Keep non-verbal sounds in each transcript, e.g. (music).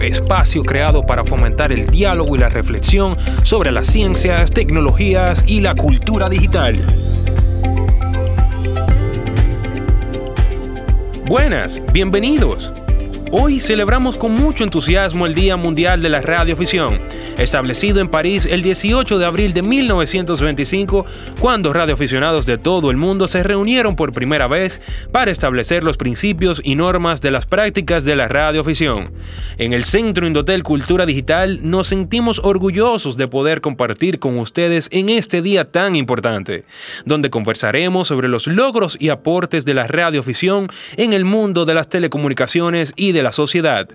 espacio creado para fomentar el diálogo y la reflexión sobre las ciencias, tecnologías y la cultura digital. Buenas, bienvenidos. Hoy celebramos con mucho entusiasmo el Día Mundial de la Radioafición, establecido en París el 18 de abril de 1925, cuando radioaficionados de todo el mundo se reunieron por primera vez para establecer los principios y normas de las prácticas de la radioafición. En el Centro Indotel Cultura Digital nos sentimos orgullosos de poder compartir con ustedes en este día tan importante, donde conversaremos sobre los logros y aportes de la radioafición en el mundo de las telecomunicaciones y de la sociedad.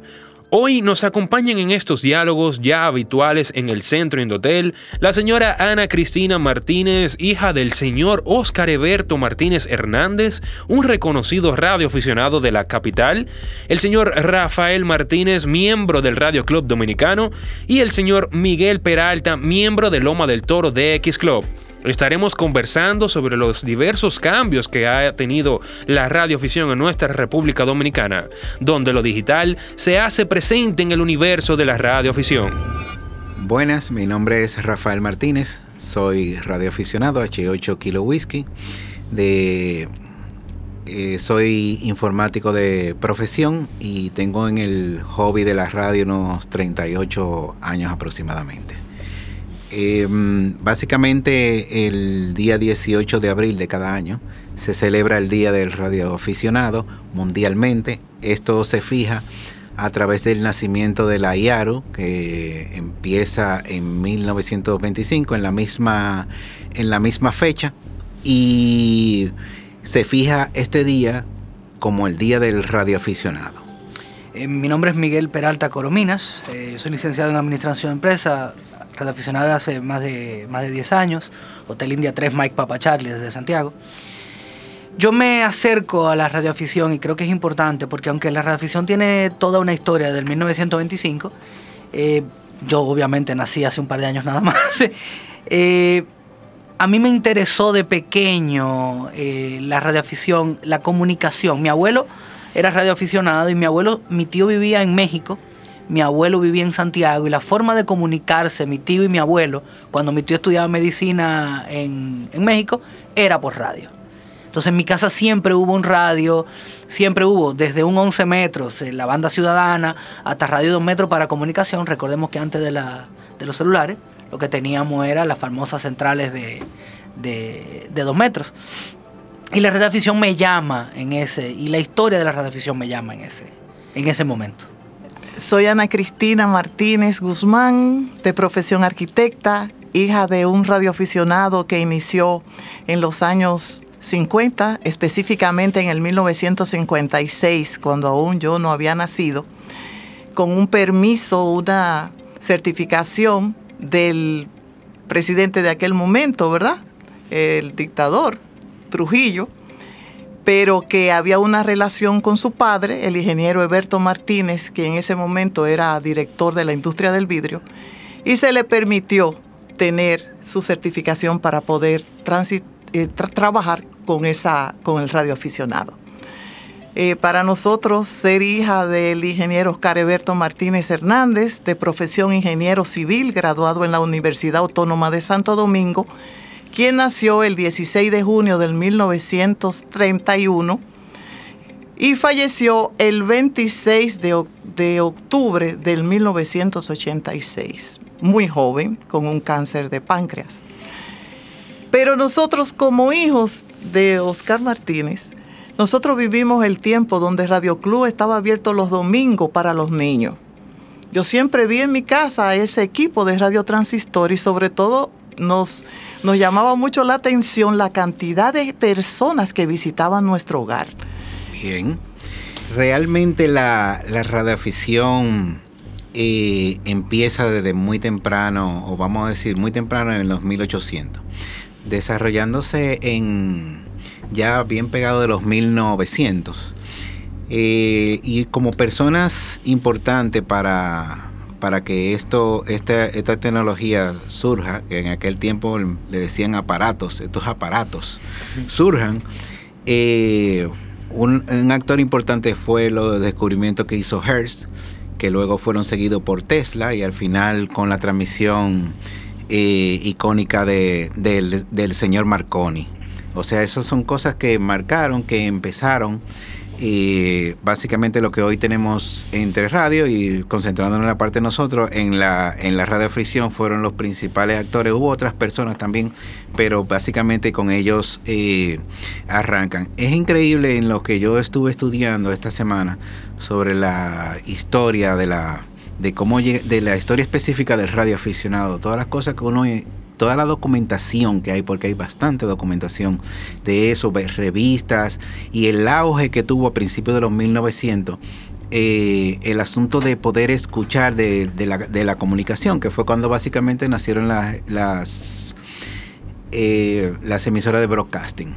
Hoy nos acompañan en estos diálogos ya habituales en el centro Indotel la señora Ana Cristina Martínez, hija del señor Óscar Eberto Martínez Hernández, un reconocido radioaficionado de la capital, el señor Rafael Martínez, miembro del Radio Club Dominicano, y el señor Miguel Peralta, miembro de Loma del Toro DX Club. Estaremos conversando sobre los diversos cambios que ha tenido la radioafición en nuestra República Dominicana, donde lo digital se hace presente en el universo de la radioafición. Buenas, mi nombre es Rafael Martínez, soy radioaficionado H8 Kilo Whisky, de, eh, soy informático de profesión y tengo en el hobby de la radio unos 38 años aproximadamente. Em, básicamente el día 18 de abril de cada año se celebra el Día del Radioaficionado mundialmente. Esto se fija a través del nacimiento de la IARU, que empieza en 1925, en la misma, en la misma fecha, y se fija este día como el Día del Radioaficionado. Eh, mi nombre es Miguel Peralta Corominas, eh, soy licenciado en Administración de Empresa, radioaficionado hace más de, más de 10 años, Hotel India 3 Mike Papa Charlie desde Santiago. Yo me acerco a la radioafición y creo que es importante porque aunque la radioafición tiene toda una historia del 1925, eh, yo obviamente nací hace un par de años nada (laughs) más, eh, a mí me interesó de pequeño eh, la radioafición, la comunicación. Mi abuelo era radioaficionado y mi abuelo, mi tío vivía en México mi abuelo vivía en Santiago y la forma de comunicarse, mi tío y mi abuelo, cuando mi tío estudiaba medicina en, México, era por radio. Entonces en mi casa siempre hubo un radio, siempre hubo desde un 11 metros, la banda ciudadana, hasta radio 2 metros para comunicación. Recordemos que antes de los celulares lo que teníamos era las famosas centrales de, de, de 2 metros. Y la radioafición me llama en ese, y la historia de la radioafición me llama en ese, en ese momento. Soy Ana Cristina Martínez Guzmán, de profesión arquitecta, hija de un radioaficionado que inició en los años 50, específicamente en el 1956, cuando aún yo no había nacido, con un permiso, una certificación del presidente de aquel momento, ¿verdad? El dictador Trujillo pero que había una relación con su padre, el ingeniero Eberto Martínez, que en ese momento era director de la industria del vidrio, y se le permitió tener su certificación para poder eh, trabajar con, esa, con el radioaficionado. Eh, para nosotros, ser hija del ingeniero Oscar Eberto Martínez Hernández, de profesión ingeniero civil, graduado en la Universidad Autónoma de Santo Domingo, quien nació el 16 de junio del 1931 y falleció el 26 de, de, octubre del 1986, muy joven, con un cáncer de páncreas. Pero nosotros como hijos de Oscar Martínez, nosotros vivimos el tiempo donde Radio Club estaba abierto los domingos para los niños. Yo siempre vi en mi casa ese equipo de Radio Transistor y sobre todo nos, nos llamaba mucho la atención la cantidad de personas que visitaban nuestro hogar. Bien. Realmente la, la radioafición eh, empieza desde muy temprano, o vamos a decir muy temprano en los 1800, desarrollándose en ya bien pegado de los 1900. Eh, y como personas importantes para, para que esto, esta, esta tecnología surja, que en aquel tiempo le decían aparatos, estos aparatos surjan, eh, un, actor importante fue lo descubrimiento que hizo Hertz, que luego fueron seguidos por Tesla y al final con la transmisión eh, icónica de, del, del señor Marconi. O sea, esas son cosas que marcaron, que empezaron y básicamente lo que hoy tenemos entre radio y concentrándonos en la parte de nosotros, en la, en la radio fricción fueron los principales actores, hubo otras personas también, pero básicamente con ellos eh, arrancan. Es increíble en lo que yo estuve estudiando esta semana sobre la historia de la de cómo de la historia específica del radio aficionado, todas las cosas que uno toda la documentación que hay, porque hay bastante documentación de eso, revistas y el auge que tuvo a principios de los 1900. Eh, el asunto de poder escuchar de, la, comunicación, que fue cuando básicamente nacieron las, eh, las emisoras de broadcasting.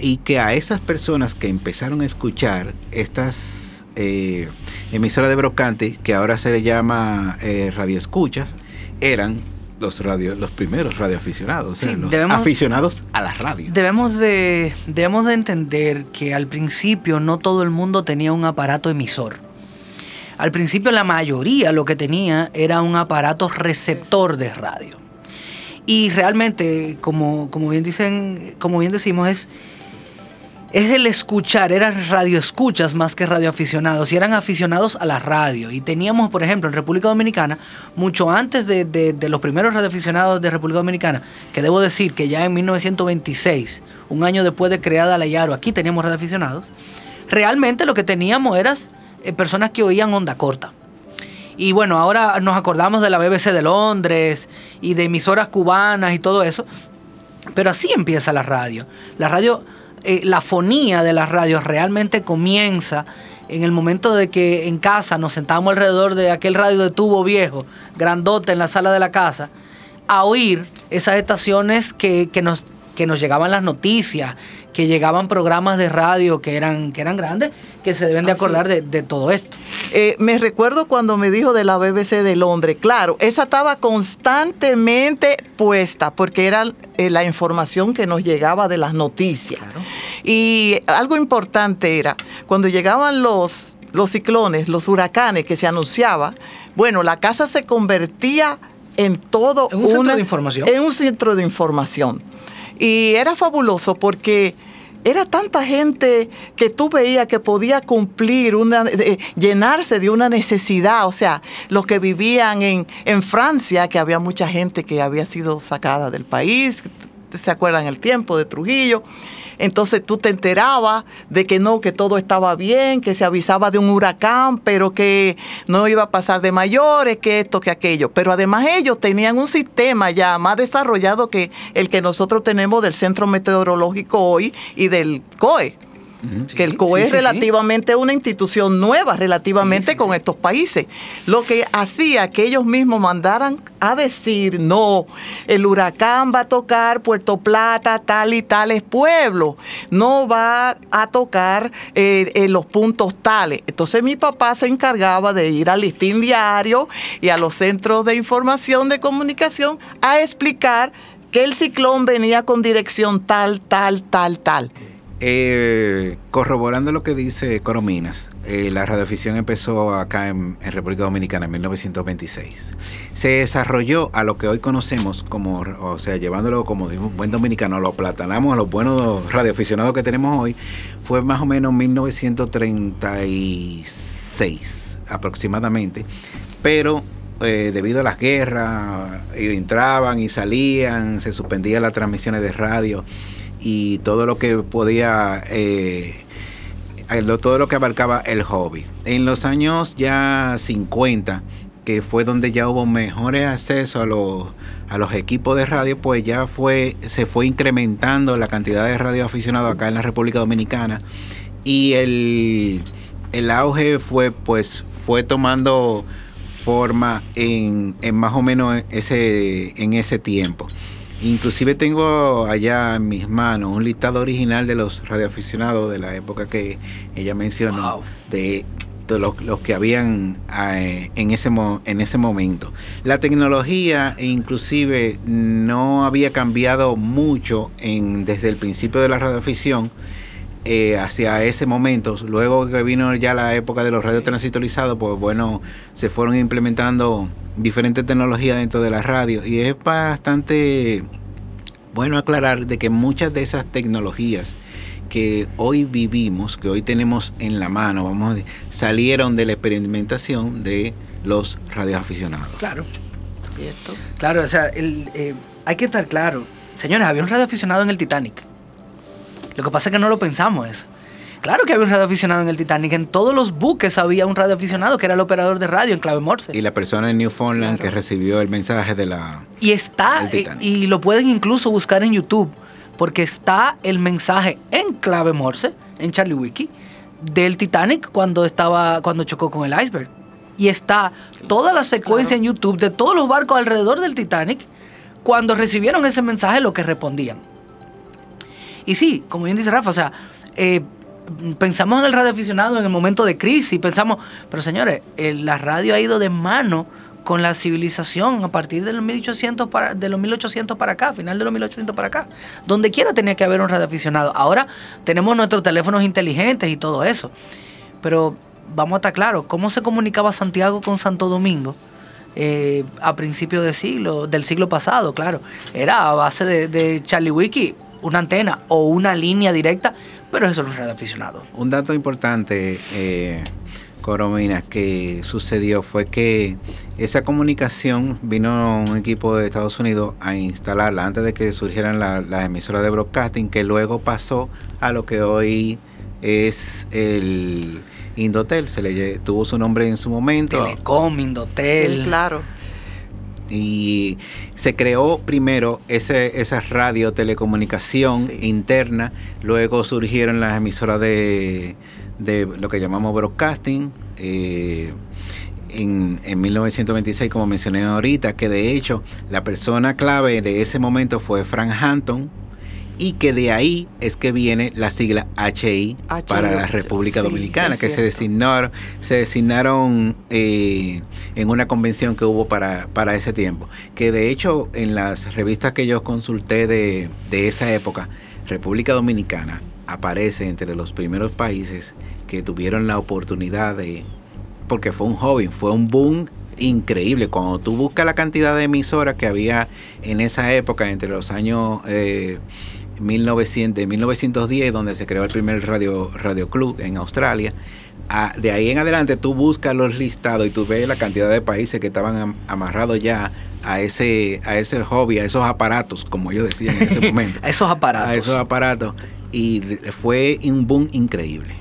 Y que a esas personas que empezaron a escuchar estas eh, emisoras de broadcasting, que ahora se le llama radioescuchas, eran los radio, los primeros radioaficionados, los aficionados a la radio. Debemos de, debemos de entender que al principio no todo el mundo tenía un aparato emisor. Al principio la mayoría lo que tenía era un aparato receptor de radio. Y realmente, como, como bien dicen, como bien decimos, es es el escuchar, eran radioescuchas más que radioaficionados, y eran aficionados a la radio. Y teníamos, por ejemplo, en República Dominicana, mucho antes de, los primeros radioaficionados de República Dominicana, que debo decir que ya en 1926, un año después de creada la Yaro, aquí teníamos radioaficionados, realmente lo que teníamos eran eh, personas que oían onda corta. Y bueno, ahora nos acordamos de la BBC de Londres y de emisoras cubanas y todo eso, pero así empieza la radio. La radio eh, la fonía de las radios realmente comienza en el momento de que en casa nos sentamos alrededor de aquel radio de tubo viejo, grandote en la sala de la casa, a oír esas estaciones que, nos, que nos llegaban las noticias, que llegaban programas de radio que eran, que eran grandes, que se deben de acordar de, todo esto. Eh, me recuerdo cuando me dijo de la BBC de Londres, claro, esa estaba constantemente puesta porque era eh, la información que nos llegaba de las noticias. Y algo importante era, cuando llegaban los, los ciclones, los huracanes que se anunciaba, bueno, la casa se convertía en todo un centro de información. En un centro de información. Y era fabuloso porque era tanta gente que tú veías que podía cumplir, una, llenarse de una necesidad. O sea, los que vivían en, en Francia, que había mucha gente que había sido sacada del país, ¿se acuerdan el tiempo de Trujillo? Entonces tú te enterabas de que no, que todo estaba bien, que se avisaba de un huracán, pero que no iba a pasar de mayores, que esto, que aquello. Pero además ellos tenían un sistema ya más desarrollado que el que nosotros tenemos del Centro Meteorológico hoy y del COE que el COE es relativamente una institución nueva relativamente con estos países. Lo que hacía que ellos mismos mandaran a decir, no, el huracán va a tocar Puerto Plata, tal y tales pueblos, no va a tocar eh, en los puntos tales. Entonces mi papá se encargaba de ir al listín diario y a los centros de información de comunicación a explicar que el ciclón venía con dirección tal, tal, tal, tal. Eh, corroborando lo que dice Corominas, eh, la radioficción empezó acá en, República Dominicana en 1926. Se desarrolló a lo que hoy conocemos como, o sea, llevándolo como un buen dominicano, lo platanamos a los buenos radioaficionados que tenemos hoy, fue más o menos 1936 aproximadamente, pero eh, debido a las guerras, entraban y salían, se suspendían las transmisiones de radio y todo lo que podía, eh, todo lo que abarcaba el hobby. En los años ya 50, que fue donde ya hubo mejores acceso a los, a los equipos de radio, pues ya fue, se fue incrementando la cantidad de radioaficionados acá en la República Dominicana y el, el auge fue, pues, fue tomando forma en, en más o menos ese, en ese tiempo. Inclusive tengo allá en mis manos un listado original de los radioaficionados de la época que ella mencionó, de, los, que habían eh, en, ese en ese momento. La tecnología inclusive no había cambiado mucho en, desde el principio de la radioafición eh, hacia ese momento, luego que vino ya la época de los radios transitorizados, pues bueno, se fueron implementando diferentes tecnologías dentro de la radio y es bastante bueno aclarar de que muchas de esas tecnologías que hoy vivimos, que hoy tenemos en la mano, vamos a decir, salieron de la experimentación de los radioaficionados. Claro. Cierto. Claro, o sea, el, eh, hay que estar claro. Señores, había un radioaficionado en el Titanic. Lo que pasa es que no lo pensamos eso. Claro que había un radioaficionado en el Titanic. En todos los buques había un radioaficionado que era el operador de radio en clave Morse. Y la persona en Newfoundland que recibió el mensaje de la. Y está, y, y lo pueden incluso buscar en YouTube, porque está el mensaje en clave Morse, en Charlie Wiki, del Titanic cuando, estaba, cuando chocó con el iceberg. Y está toda la secuencia en YouTube de todos los barcos alrededor del Titanic cuando recibieron ese mensaje, lo que respondían. Y sí, como bien dice Rafa, o sea, eh, pensamos en el radioaficionado en el momento de crisis, pensamos, pero señores, la radio ha ido de mano con la civilización a partir de los 1800 para, de los 1800 para acá, final de los 1800 para acá. Donde quiera tenía que haber un radioaficionado. Ahora tenemos nuestros teléfonos inteligentes y todo eso. Pero vamos a estar claros, ¿cómo se comunicaba Santiago con Santo Domingo? Eh, a principios del siglo, del siglo pasado, claro. Era a base de, Charlie Wiki, una antena o una línea directa, pero eso no es radioaficionado. Un dato importante, eh, Coromina, que sucedió fue que esa comunicación vino un equipo de Estados Unidos a instalarla antes de que surgieran las la emisoras de broadcasting, que luego pasó a lo que hoy es el Indotel, se le tuvo su nombre en su momento. Telecom, Indotel. claro. Y se creó primero ese, esa radio telecomunicación interna, luego surgieron las emisoras de, de lo que llamamos broadcasting. Eh, en, en, 1926, como mencioné ahorita, que de hecho la persona clave de ese momento fue Frank Hampton, y que de ahí es que viene la sigla HI, para la República Dominicana, que se designaron, se designaron eh, en una convención que hubo para, para ese tiempo. Que de hecho en las revistas que yo consulté de, de esa época, República Dominicana aparece entre los primeros países que tuvieron la oportunidad de, porque fue un joven, fue un boom increíble. Cuando tú buscas la cantidad de emisoras que había en esa época, entre los años eh, 1900, de 1910, donde se creó el primer radio, radio club en Australia. de ahí en adelante tú buscas los listados y tú ves la cantidad de países que estaban amarrados ya a ese, a ese hobby, a esos aparatos, como yo decía en ese (laughs) momento. a esos aparatos. A esos aparatos. Y fue un boom increíble.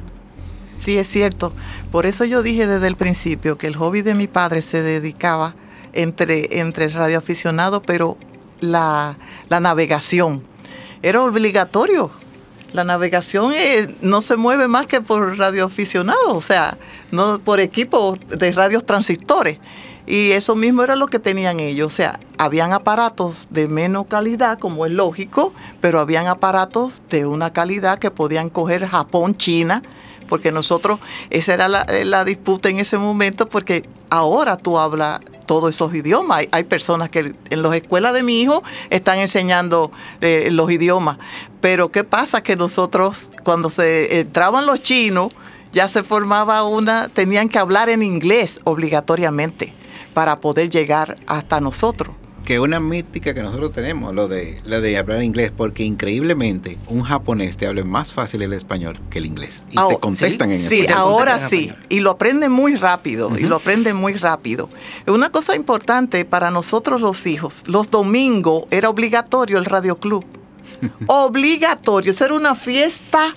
Sí, es cierto. Por eso yo dije desde el principio que el hobby de mi padre se dedicaba entre, entre radioaficionado, pero la, la navegación era obligatorio. La navegación eh, no se mueve más que por radioaficionados, o sea, no por equipos de radios transistores. Y eso mismo era lo que tenían ellos. O sea, habían aparatos de menos calidad, como es lógico, pero habían aparatos de una calidad que podían coger Japón, China, porque nosotros, esa era la, la disputa en ese momento, porque ahora tú hablas todos esos idiomas. Hay, personas que en las escuelas de mi hijo están enseñando eh, los idiomas. Pero ¿qué pasa? Que nosotros, cuando se entraban los chinos, ya se formaba una, tenían que hablar en inglés obligatoriamente para poder llegar hasta nosotros que una mística que nosotros tenemos, lo de, lo de hablar inglés, porque increíblemente un japonés te habla más fácil el español que el inglés. Y te contestan en español. Sí, ahora sí. Y lo aprenden muy rápido. Y lo aprenden muy rápido. Una cosa importante para nosotros los hijos, los domingos era obligatorio el radio club. (laughs) obligatorio. Eso era una fiesta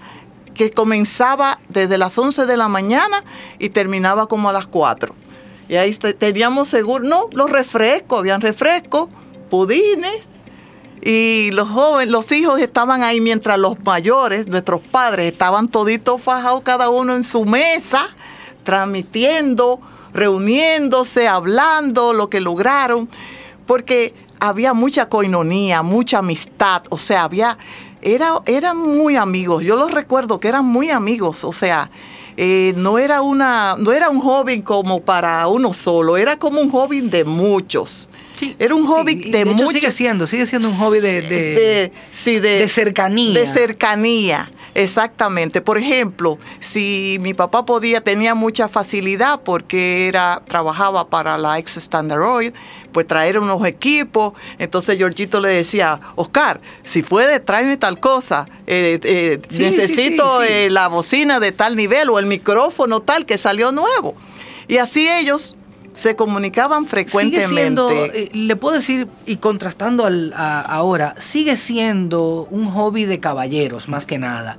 que comenzaba desde las 11 de la mañana y terminaba como a las 4 y ahí teníamos seguro, no, los refrescos, habían refrescos, pudines, y los jóvenes, los hijos estaban ahí mientras los mayores, nuestros padres, estaban toditos fajados cada uno en su mesa, transmitiendo, reuniéndose, hablando lo que lograron, porque había mucha coinonía, mucha amistad, o sea, había, era, eran muy amigos, yo los recuerdo que eran muy amigos, o sea, eh, no era una, no era un hobby como para uno solo, era como un hobby de muchos. era un hobby de, muchos. Sigue siendo, sigue siendo un hobby de, de, cercanía. De cercanía. Exactamente. Por ejemplo, si mi papá podía, tenía mucha facilidad porque era, trabajaba para la ex Standard Oil, pues traer unos equipos. Entonces Georgito le decía, Oscar, si puede, tráeme tal cosa. Eh, eh, necesito eh, la bocina de tal nivel o el micrófono tal que salió nuevo. Y así ellos se comunicaban frecuentemente. le puedo decir, y contrastando al, ahora, sigue siendo un hobby de caballeros, más que nada.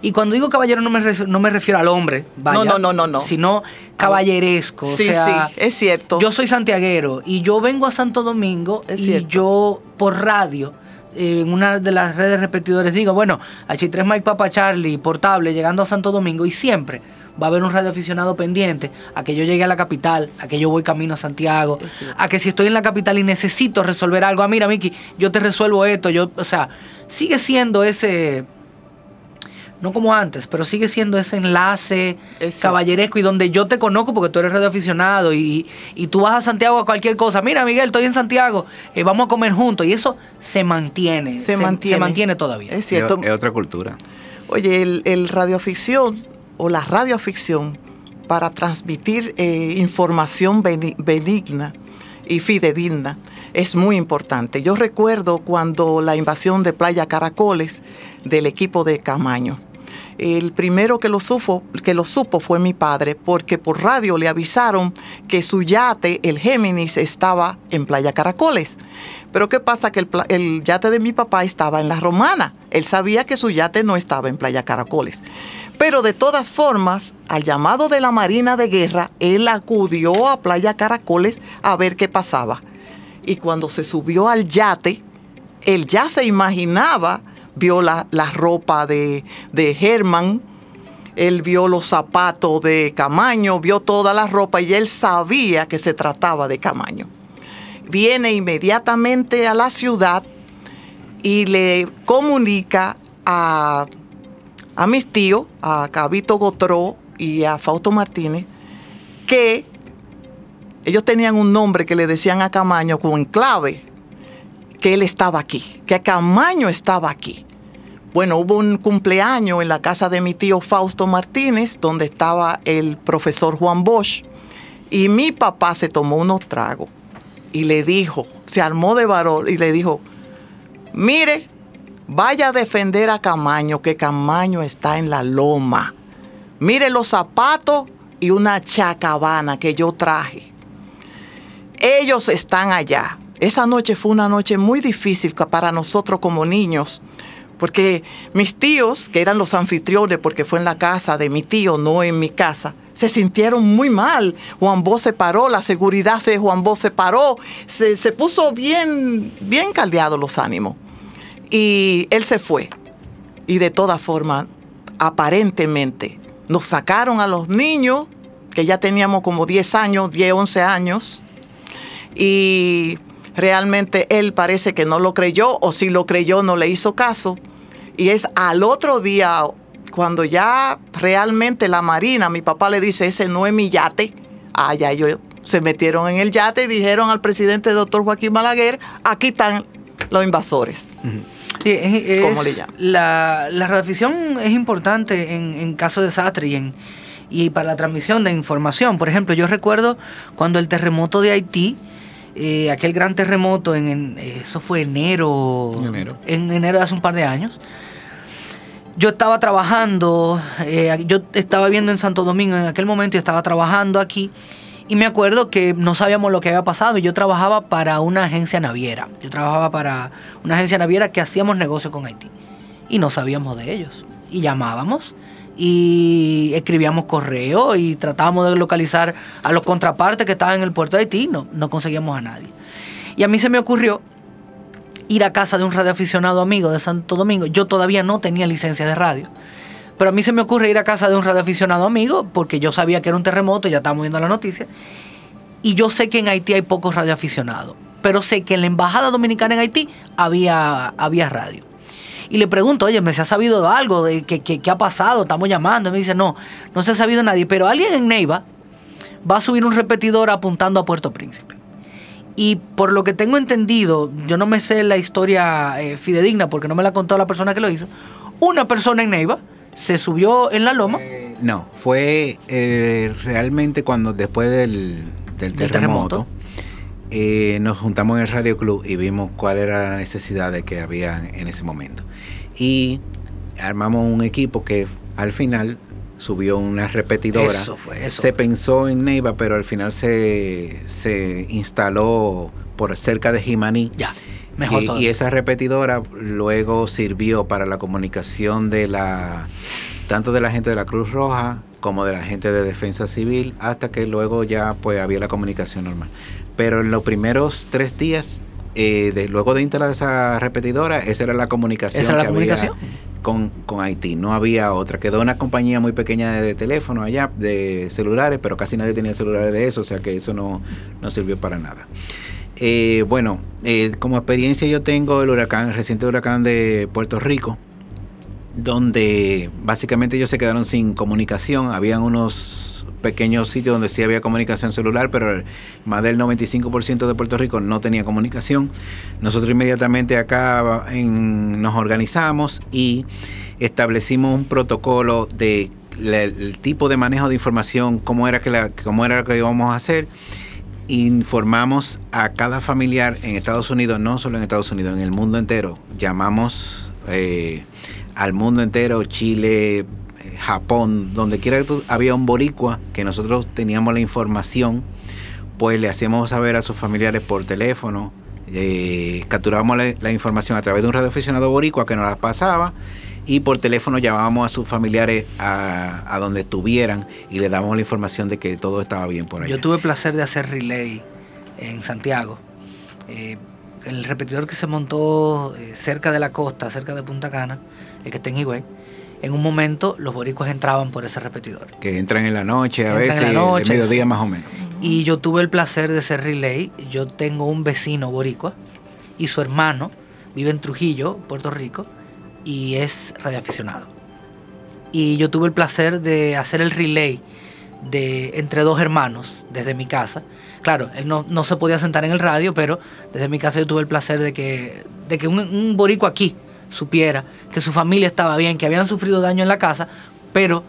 Y cuando digo caballero no me, no me refiero al hombre, vaya, no, no, no, no, sino caballeresco. Sí, sí, es cierto. Yo soy santiaguero y yo vengo a Santo Domingo y yo por radio en una de las redes repetidores digo, bueno, H3 Mike Papa Charlie, portable, llegando a Santo Domingo y siempre va a haber un radioaficionado pendiente a que yo llegue a la capital, a que yo voy camino a Santiago, a que si estoy en la capital y necesito resolver algo, ah, mira, Miki, yo te resuelvo esto, yo, o sea, sigue siendo ese no como antes, pero sigue siendo ese enlace caballeresco y donde yo te conozco porque tú eres radioaficionado y, y tú vas a Santiago a cualquier cosa. Mira, Miguel, estoy en Santiago, eh, vamos a comer juntos y eso se mantiene. Se, mantiene. Se mantiene todavía. Es cierto. Es, otra cultura. Oye, el, el radioficción o la radioficción para transmitir eh, información benigna y fidedigna es muy importante. Yo recuerdo cuando la invasión de Playa Caracoles del equipo de Camaño. El primero que lo, supo, que lo supo fue mi padre, porque por radio le avisaron que su yate, el Géminis, estaba en Playa Caracoles. Pero ¿qué pasa? Que el, el, yate de mi papá estaba en la Romana. Él sabía que su yate no estaba en Playa Caracoles. Pero de todas formas, al llamado de la Marina de Guerra, él acudió a Playa Caracoles a ver qué pasaba. Y cuando se subió al yate, él ya se imaginaba, vio la, ropa de, de Herman, él vio los zapatos de Camaño, vio toda la ropa y él sabía que se trataba de Camaño. Viene inmediatamente a la ciudad y le comunica a a mis tíos, a Cabito Gotró y a Fausto Martínez, que ellos tenían un nombre que le decían a Camaño con clave, que él estaba aquí, que Camaño estaba aquí. Bueno, hubo un cumpleaños en la casa de mi tío Fausto Martínez, donde estaba el profesor Juan Bosch, y mi papá se tomó unos tragos y le dijo, se armó de varón y le dijo, mire, Vaya a defender a Camaño, que Camaño está en la loma. Mire los zapatos y una chacabana que yo traje. Ellos están allá. Esa noche fue una noche muy difícil para nosotros como niños, porque mis tíos, que eran los anfitriones, porque fue en la casa de mi tío, no en mi casa, se sintieron muy mal. Juan Bo se paró, la seguridad de Juan Bo se paró, se, se puso bien, bien caldeado los ánimos. Y él se fue. Y de todas formas, aparentemente, nos sacaron a los niños, que ya teníamos como 10 años, 10, 11 años, y realmente él parece que no lo creyó, o si lo creyó no le hizo caso. Y es al otro día, cuando ya realmente la Marina, mi papá le dice, ese no es mi yate, allá ellos se metieron en el yate y dijeron al presidente doctor Joaquín Malaguer, aquí están los invasores. La, la radioficción es importante en, caso de desastre y, en, y para la transmisión de información. Por ejemplo, yo recuerdo cuando el terremoto de Haití, eh, aquel gran terremoto en, eso fue enero, enero, en enero de hace un par de años. Yo estaba trabajando, eh, yo estaba viendo en Santo Domingo en aquel momento y estaba trabajando aquí y me acuerdo que no sabíamos lo que había pasado y yo trabajaba para una agencia naviera. Yo trabajaba para una agencia naviera que hacíamos negocio con Haití. Y no sabíamos de ellos. Y llamábamos y escribíamos correo y tratábamos de localizar a los contrapartes que estaban en el puerto de Haití. No, no conseguíamos a nadie. Y a mí se me ocurrió ir a casa de un radioaficionado amigo de Santo Domingo. Yo todavía no tenía licencia de radio. Pero a mí se me ocurre ir a casa de un radioaficionado amigo, porque yo sabía que era un terremoto, ya estábamos viendo la noticia. Y yo sé que en Haití hay pocos radioaficionados. Pero sé que en la embajada dominicana en Haití había, había radio. Y le pregunto, oye, ¿me se ha sabido algo? de ¿Qué, ha pasado? Estamos llamando. Y me dice, no, no se ha sabido nadie. Pero alguien en Neiva va a subir un repetidor apuntando a Puerto Príncipe. Y por lo que tengo entendido, yo no me sé la historia eh, fidedigna porque no me la ha contado la persona que lo hizo. Una persona en Neiva ¿Se subió en la loma? no, fue eh, realmente cuando después del, del terremoto, eh, nos juntamos en el Radio Club y vimos cuál era la necesidad de que había en ese momento. Y armamos un equipo que al final subió una repetidora. Eso fue, eso se fue. pensó en Neiva, pero al final se, se instaló por cerca de Jimaní. Ya, mejor y, esa repetidora luego sirvió para la comunicación de la tanto de la gente de la Cruz Roja como de la gente de Defensa Civil, hasta que luego ya pues había la comunicación normal. Pero en los primeros tres días, eh, de, luego de instalar esa repetidora, esa era la comunicación. ¿Esa era la que había con Haití, no había otra. Quedó una compañía muy pequeña de, de teléfono allá, de celulares, pero casi nadie tenía celulares de eso, o sea que eso no, no sirvió para nada. Eh, bueno, eh, como experiencia yo tengo el huracán, el reciente huracán de Puerto Rico, donde básicamente ellos se quedaron sin comunicación. Habían unos pequeños sitios donde sí había comunicación celular, pero más del 95% de Puerto Rico no tenía comunicación. Nosotros inmediatamente acá nos organizamos y establecimos un protocolo de tipo de manejo de información, cómo era que cómo era que íbamos a hacer informamos a cada familiar en Estados Unidos, no solo en Estados Unidos, en el mundo entero. Llamamos eh, al mundo entero, Chile, Japón, donde quiera que había un boricua, que nosotros teníamos la información, pues le hacíamos saber a sus familiares por teléfono, eh, capturábamos la, la información a través de un radioaficionado boricua que nos la pasaba y por teléfono llamábamos a sus familiares a, a donde estuvieran y le dábamos la información de que todo estaba bien por allá. Yo tuve el placer de hacer relay en Santiago. Eh, el repetidor que se montó eh, cerca de la costa, cerca de Punta Cana, el que está en Higüey, en un momento los boricuas entraban por ese repetidor. que entran en la noche, a Entran en veces, la noche, mediodía más o menos. Y yo tuve el placer de ser relay. Yo tengo un vecino boricua y su hermano vive en Trujillo, Puerto Rico, y es radioaficionado. Y yo tuve el placer de hacer el relay de entre dos hermanos desde mi casa. Claro, él no, no se podía sentar en el radio, pero desde mi casa yo tuve el placer de que, de que un, boricua aquí supiera que su familia estaba bien, que habían sufrido daño en la casa, pero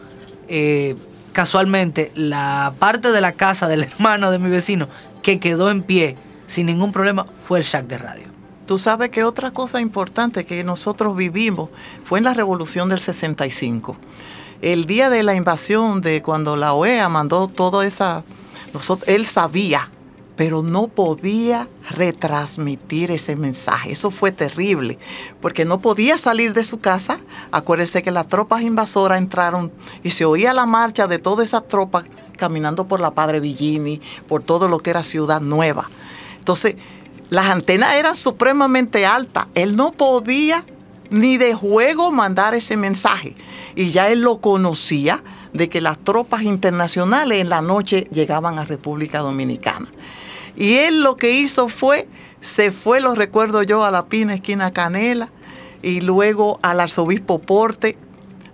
eh, casualmente la parte de la casa del (laughs) hermano de mi vecino que quedó en pie sin ningún problema fue el shack de radio. Tú sabes que otra cosa importante que nosotros vivimos fue en la revolución del 65. El día de la invasión, de cuando la OEA mandó toda esa... él sabía, pero no podía retransmitir ese mensaje. Eso fue terrible, porque no podía salir de su casa. Acuérdese que las tropas invasoras entraron y se oía la marcha de todas esas tropas caminando por la Padre Villini, por todo lo que era Ciudad Nueva. Entonces, las antenas eran supremamente altas. Él no podía ni de juego mandar ese mensaje. Y ya él lo conocía de que las tropas internacionales en la noche llegaban a República Dominicana. Y él lo que hizo fue, se fue, lo recuerdo yo, a la Pina Esquina Canela y luego al arzobispo Porte.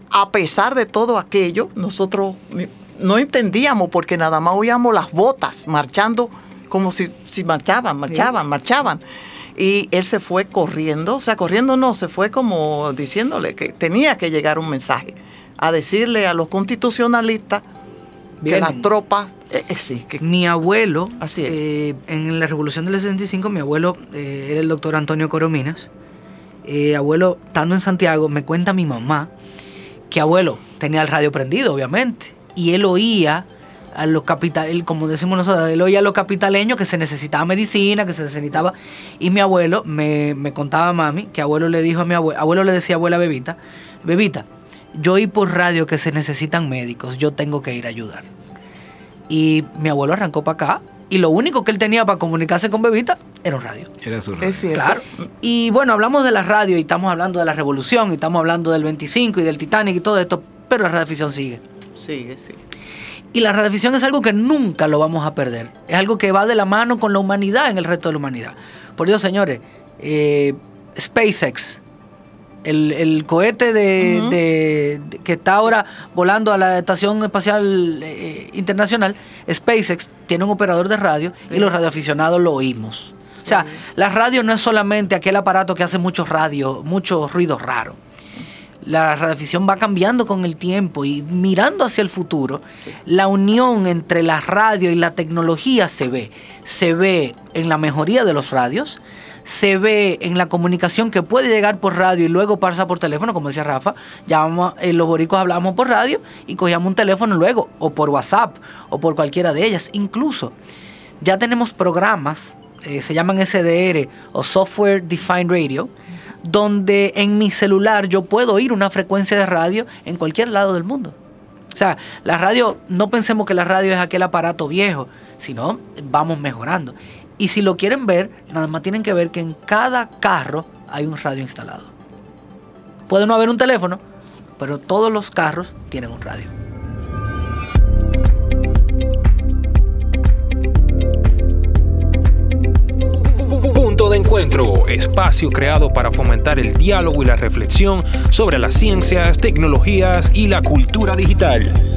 A pesar de todo aquello, nosotros no entendíamos porque nada más oíamos las botas marchando como si, si marchaban, marchaban, marchaban. Y él se fue corriendo, o sea, corriendo no, se fue como diciéndole que tenía que llegar un mensaje, a decirle a los constitucionalistas que las tropas, eh, eh, sí, que Mi abuelo, Así es. eh, en la revolución del 65, mi abuelo eh, era el doctor Antonio Corominas. Eh, abuelo, estando en Santiago, me cuenta mi mamá que abuelo tenía el radio prendido, obviamente, y él oía a los capitaleños, como decimos nosotros, él oía a los capitaleños que se necesitaba medicina, que se necesitaba. Y mi abuelo, me, me contaba mami, que abuelo le dijo a mi abuelo, abuelo le decía a abuela Bebita, Bebita, yo oí por radio que se necesitan médicos, yo tengo que ir a ayudar. Y mi abuelo arrancó para acá y lo único que él tenía para comunicarse con Bebita era un radio. Era su radio. es cierto. Claro. Y bueno, hablamos de la radio y estamos hablando de la revolución y estamos hablando del 25 y del Titanic y todo esto, pero la radioficción sigue. Sigue, sí. Y la radioficción es algo que nunca lo vamos a perder. Es algo que va de la mano con la humanidad en el resto de la humanidad. Por Dios, señores, eh, SpaceX, el, el cohete de, Ujú. de- de- que está ahora volando a la Estación Espacial eh, Internacional, SpaceX tiene un operador de radio y los radioaficionados lo oímos. O sea, la radio no es solamente aquel aparato que hace mucho radio, mucho ruido raro. La radioafición va cambiando con el tiempo y mirando hacia el futuro, la unión entre la radio y la tecnología se ve. Se ve en la mejoría de los radios, se ve en la comunicación que puede llegar por radio y luego pasa por teléfono, como decía Rafa. Llamamos, eh, los boricos hablábamos por radio y cogíamos un teléfono luego, o por WhatsApp, o por cualquiera de ellas. Incluso ya tenemos programas, eh, se llaman SDR o Software Defined Radio, donde en mi celular yo puedo oír una frecuencia de radio en cualquier lado del mundo. O sea, la radio, no pensemos que la radio es aquel aparato viejo, sino vamos mejorando. Y si lo quieren ver, nada más tienen que ver que en cada carro hay un radio instalado. Puede no haber un teléfono, pero todos los carros tienen un radio. De encuentro, espacio creado para fomentar el diálogo y la reflexión sobre las ciencias, tecnologías y la cultura digital.